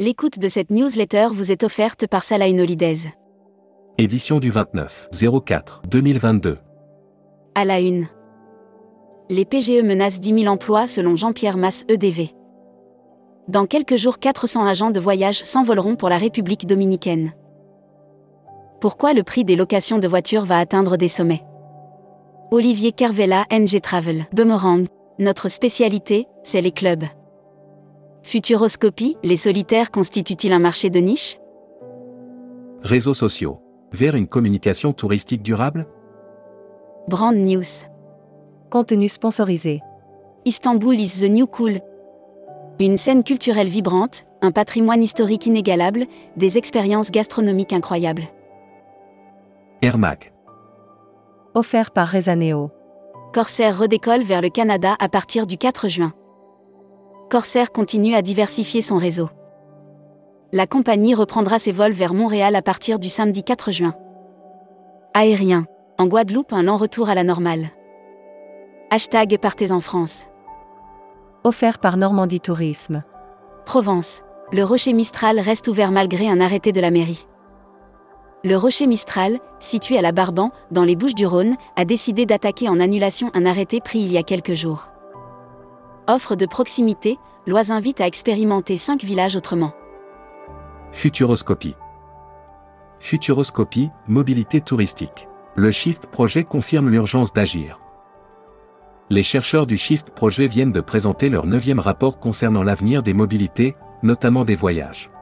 L'écoute de cette newsletter vous est offerte par Salah Holidays. Édition du 29 04 2022. À la une. Les PGE menacent 10 000 emplois selon Jean-Pierre Masse EDV. Dans quelques jours, 400 agents de voyage s'envoleront pour la République dominicaine. Pourquoi le prix des locations de voitures va atteindre des sommets? Olivier Carvella, NG Travel. Boomerang. Notre spécialité, c'est les clubs. Futuroscopie, les solitaires constituent-ils un marché de niche? Réseaux sociaux. Vers une communication touristique durable? Brand News. Contenu sponsorisé. Istanbul is the new cool. Une scène culturelle vibrante, un patrimoine historique inégalable, des expériences gastronomiques incroyables. Airmac. Offert par Rezaneo. Corsair redécolle vers le Canada à partir du 4 juin. Corsair continue à diversifier son réseau. La compagnie reprendra ses vols vers Montréal à partir du samedi 4 juin. Aérien. En Guadeloupe, un lent retour à la normale. Hashtag Partez en France. Offert par Normandie Tourisme. Provence. Le rocher Mistral reste ouvert malgré un arrêté de la mairie. Le rocher Mistral, situé à la Barban, dans les Bouches-du-Rhône, a décidé d'attaquer en annulation un arrêté pris il y a quelques jours. Offre de proximité, Loise invite à expérimenter 5 villages autrement. Futuroscopie. Futuroscopie, mobilité touristique. Le Shift Projet confirme l'urgence d'agir. Les chercheurs du Shift Projet viennent de présenter leur neuvième rapport concernant l'avenir des mobilités, notamment des voyages.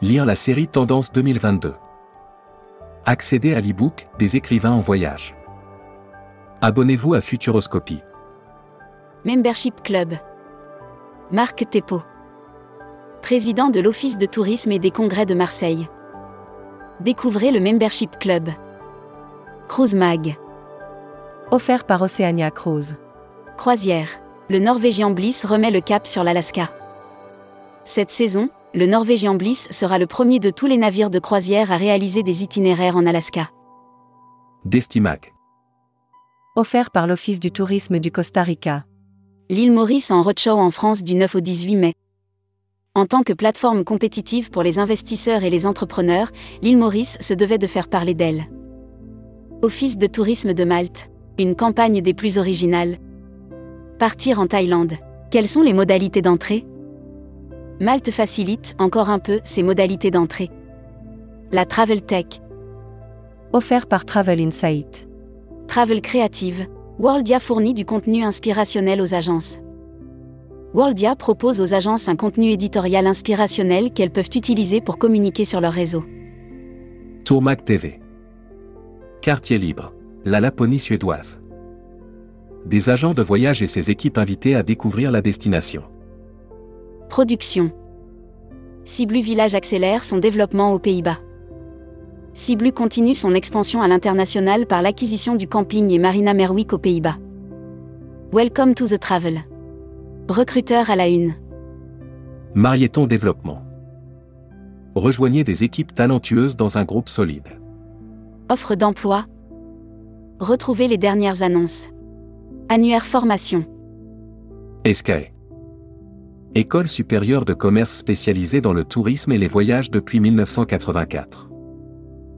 Lire la série Tendance 2022. Accédez à l'e-book des écrivains en voyage. Abonnez-vous à Futuroscopie. Membership Club. Marc Tepo. Président de l'Office de tourisme et des congrès de Marseille. Découvrez le Membership Club. Cruise Mag. Offert par Oceania Cruise. Croisière. Le Norvégien Bliss remet le cap sur l'Alaska. Cette saison, le Norvégien Bliss sera le premier de tous les navires de croisière à réaliser des itinéraires en Alaska. Destimac. Offert par l'Office du tourisme du Costa Rica. L'île Maurice en roadshow en France du 9 au 18 mai. En tant que plateforme compétitive pour les investisseurs et les entrepreneurs, l'île Maurice se devait de faire parler d'elle. Office de tourisme de Malte. Une campagne des plus originales. Partir en Thaïlande. Quelles sont les modalités d'entrée? Malte facilite encore un peu ses modalités d'entrée. La Travel Tech. Offert par Travel Insight. Travel Creative. Worldia fournit du contenu inspirationnel aux agences. Worldia propose aux agences un contenu éditorial inspirationnel qu'elles peuvent utiliser pour communiquer sur leur réseau. Tourmac TV. Quartier libre. La Laponie suédoise. Des agents de voyage et ses équipes invités à découvrir la destination. Production. Ciblu Village accélère son développement aux Pays-Bas. Ciblu continue son expansion à l'international par l'acquisition du camping et Marina Merwick aux Pays-Bas. Welcome to the travel. Recruteur à la une. Marieton Développement. Rejoignez des équipes talentueuses dans un groupe solide. Offre d'emploi. Retrouvez les dernières annonces. Annuaire formation. Escae. École supérieure de commerce spécialisée dans le tourisme et les voyages depuis 1984.